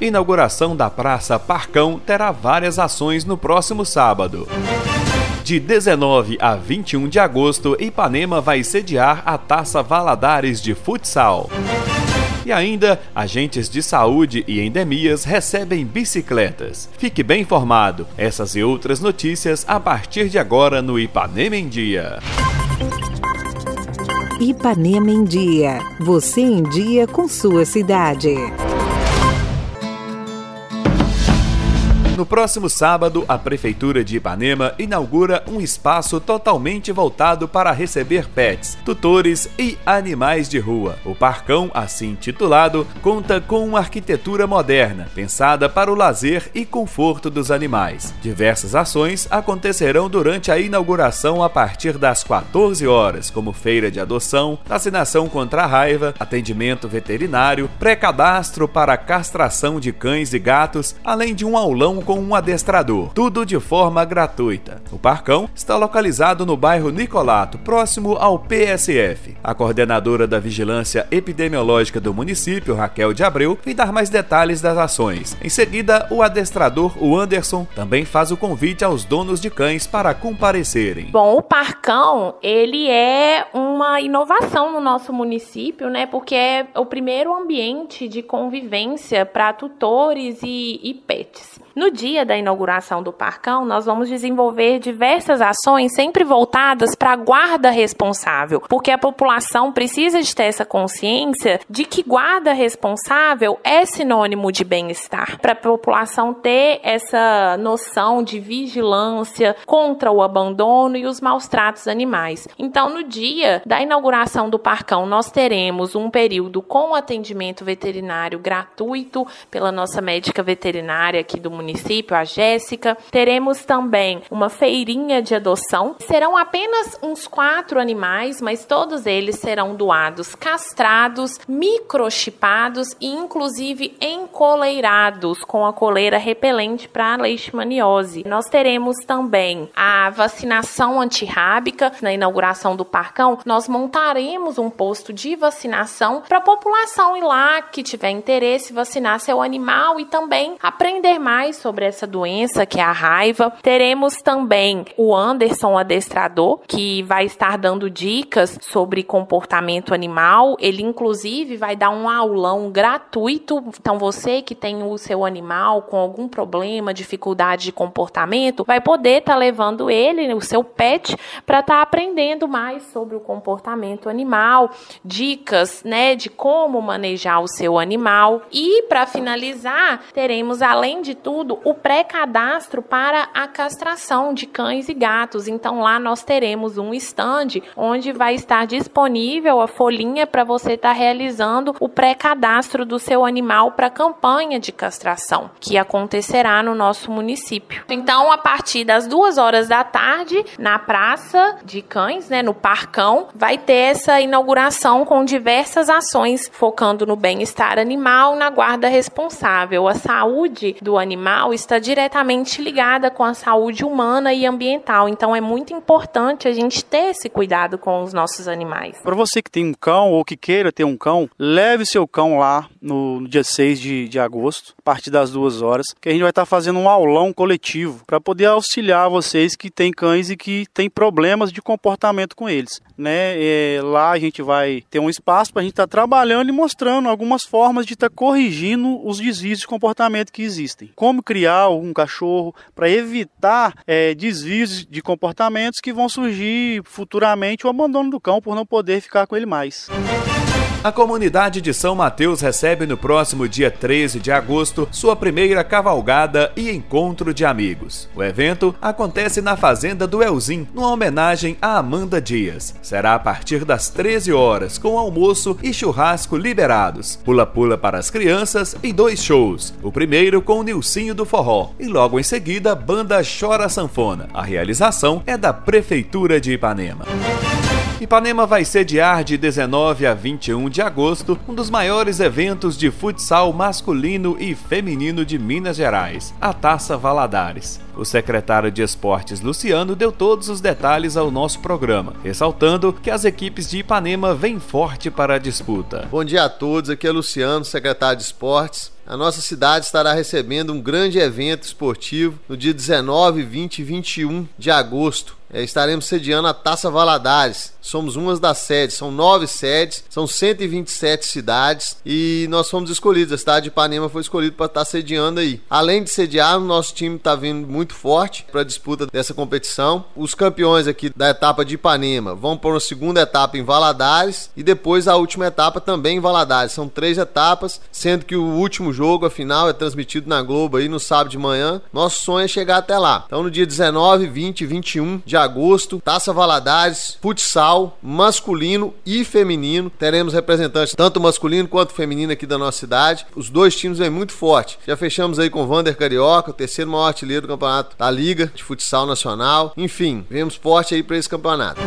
Inauguração da Praça Parcão terá várias ações no próximo sábado. De 19 a 21 de agosto, Ipanema vai sediar a Taça Valadares de Futsal. E ainda, agentes de saúde e endemias recebem bicicletas. Fique bem informado. Essas e outras notícias a partir de agora no Ipanema em Dia. Ipanema em Dia. Você em dia com sua cidade. No próximo sábado, a Prefeitura de Ipanema inaugura um espaço totalmente voltado para receber pets, tutores e animais de rua. O Parcão, assim titulado, conta com uma arquitetura moderna, pensada para o lazer e conforto dos animais. Diversas ações acontecerão durante a inauguração a partir das 14 horas, como feira de adoção, vacinação contra a raiva, atendimento veterinário, pré-cadastro para castração de cães e gatos, além de um aulão com um adestrador, tudo de forma gratuita. O Parcão está localizado no bairro Nicolato, próximo ao PSF. A coordenadora da Vigilância Epidemiológica do município, Raquel de Abreu, vem dar mais detalhes das ações. Em seguida, o adestrador, o Anderson, também faz o convite aos donos de cães para comparecerem. Bom, o Parcão, ele é uma inovação no nosso município, né? Porque é o primeiro ambiente de convivência para tutores e, e pets. No dia da inauguração do Parcão, nós vamos desenvolver diversas ações sempre voltadas para a guarda responsável, porque a população precisa de ter essa consciência de que guarda responsável é sinônimo de bem-estar, para a população ter essa noção de vigilância contra o abandono e os maus tratos animais. Então, no dia da inauguração do Parcão, nós teremos um período com atendimento veterinário gratuito pela nossa médica veterinária aqui do município município, a Jéssica. Teremos também uma feirinha de adoção. Serão apenas uns quatro animais, mas todos eles serão doados castrados, microchipados e inclusive encoleirados com a coleira repelente para a leishmaniose. Nós teremos também a vacinação antirrábica na inauguração do Parcão. Nós montaremos um posto de vacinação para a população ir lá que tiver interesse vacinar seu animal e também aprender mais sobre essa doença, que é a raiva. Teremos também o Anderson adestrador, que vai estar dando dicas sobre comportamento animal. Ele, inclusive, vai dar um aulão gratuito. Então, você que tem o seu animal com algum problema, dificuldade de comportamento, vai poder estar tá levando ele, o seu pet, para estar tá aprendendo mais sobre o comportamento animal, dicas, né, de como manejar o seu animal. E, para finalizar, teremos, além de tudo, o pré-cadastro para a castração de cães e gatos. Então lá nós teremos um stand onde vai estar disponível a folhinha para você estar tá realizando o pré-cadastro do seu animal para a campanha de castração que acontecerá no nosso município. Então, a partir das duas horas da tarde, na Praça de Cães, né, no Parcão, vai ter essa inauguração com diversas ações focando no bem-estar animal, na guarda responsável, a saúde do animal está diretamente ligada com a saúde humana e ambiental. Então é muito importante a gente ter esse cuidado com os nossos animais. Para você que tem um cão ou que queira ter um cão, leve seu cão lá no, no dia 6 de, de agosto, a partir das duas horas, que a gente vai estar fazendo um aulão coletivo para poder auxiliar vocês que têm cães e que têm problemas de comportamento com eles. Né? É, lá a gente vai ter um espaço para a gente estar trabalhando e mostrando algumas formas de estar corrigindo os desvios de comportamento que existem. Como criar um cachorro para evitar é, desvios de comportamentos que vão surgir futuramente o abandono do cão por não poder ficar com ele mais. A comunidade de São Mateus recebe no próximo dia 13 de agosto sua primeira cavalgada e encontro de amigos. O evento acontece na Fazenda do Elzim, numa homenagem a Amanda Dias. Será a partir das 13 horas, com almoço e churrasco liberados. Pula-pula para as crianças e dois shows. O primeiro com o Nilcinho do Forró e logo em seguida Banda Chora Sanfona. A realização é da Prefeitura de Ipanema. Ipanema vai sediar de 19 a 21 de agosto um dos maiores eventos de futsal masculino e feminino de Minas Gerais, a Taça Valadares. O secretário de Esportes Luciano deu todos os detalhes ao nosso programa, ressaltando que as equipes de Ipanema vêm forte para a disputa. Bom dia a todos, aqui é Luciano, secretário de Esportes a nossa cidade estará recebendo um grande evento esportivo no dia 19, 20 e 21 de agosto. É, estaremos sediando a Taça Valadares. Somos uma das sedes, são nove sedes, são 127 cidades e nós fomos escolhidos. A cidade de Ipanema foi escolhida para estar sediando aí. Além de sediar, nosso time está vindo muito forte para a disputa dessa competição. Os campeões aqui da etapa de Ipanema vão para uma segunda etapa em Valadares e depois a última etapa também em Valadares. São três etapas, sendo que o último jogo, a final, é transmitido na Globo aí no sábado de manhã. Nosso sonho é chegar até lá. Então no dia 19, 20 e 21 de agosto, Taça Valadares, futsal, masculino e feminino. Teremos representantes tanto masculino quanto feminino aqui da nossa cidade. Os dois times vêm muito forte. Já fechamos aí com o Vander Carioca, o terceiro maior artilheiro do campeonato da Liga de Futsal Nacional. Enfim, vemos forte aí para esse campeonato.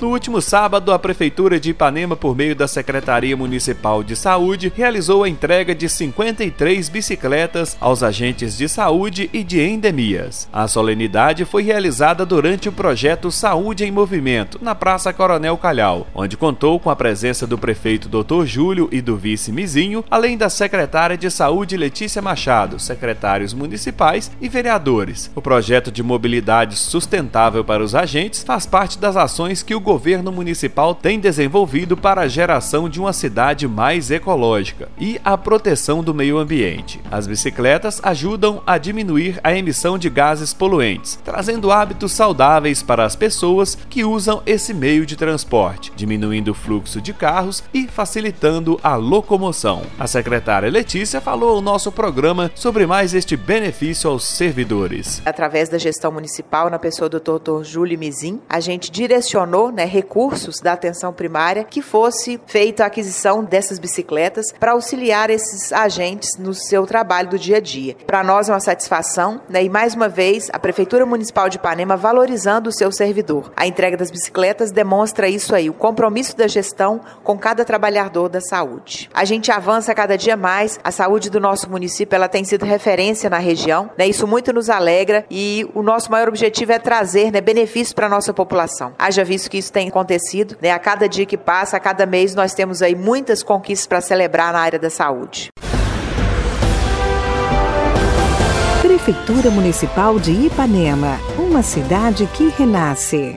No último sábado, a Prefeitura de Ipanema, por meio da Secretaria Municipal de Saúde, realizou a entrega de 53 bicicletas aos agentes de saúde e de endemias. A solenidade foi realizada durante o projeto Saúde em Movimento, na Praça Coronel Calhau, onde contou com a presença do prefeito Dr. Júlio e do vice Mizinho, além da secretária de Saúde Letícia Machado, secretários municipais e vereadores. O projeto de mobilidade sustentável para os agentes faz parte das ações que o governo municipal tem desenvolvido para a geração de uma cidade mais ecológica e a proteção do meio ambiente. As bicicletas ajudam a diminuir a emissão de gases poluentes, trazendo hábitos saudáveis para as pessoas que usam esse meio de transporte, diminuindo o fluxo de carros e facilitando a locomoção. A secretária Letícia falou ao nosso programa sobre mais este benefício aos servidores. Através da gestão municipal, na pessoa do Dr. Júlio Mizin, a gente direcionou né, recursos da atenção primária que fosse feita a aquisição dessas bicicletas para auxiliar esses agentes no seu trabalho do dia a dia. Para nós é uma satisfação né, e, mais uma vez, a Prefeitura Municipal de Ipanema valorizando o seu servidor. A entrega das bicicletas demonstra isso aí, o compromisso da gestão com cada trabalhador da saúde. A gente avança cada dia mais, a saúde do nosso município ela tem sido referência na região, né, isso muito nos alegra e o nosso maior objetivo é trazer né, benefícios para a nossa população. Haja visto que isso tem acontecido, né? A cada dia que passa, a cada mês, nós temos aí muitas conquistas para celebrar na área da saúde. Prefeitura Municipal de Ipanema, uma cidade que renasce.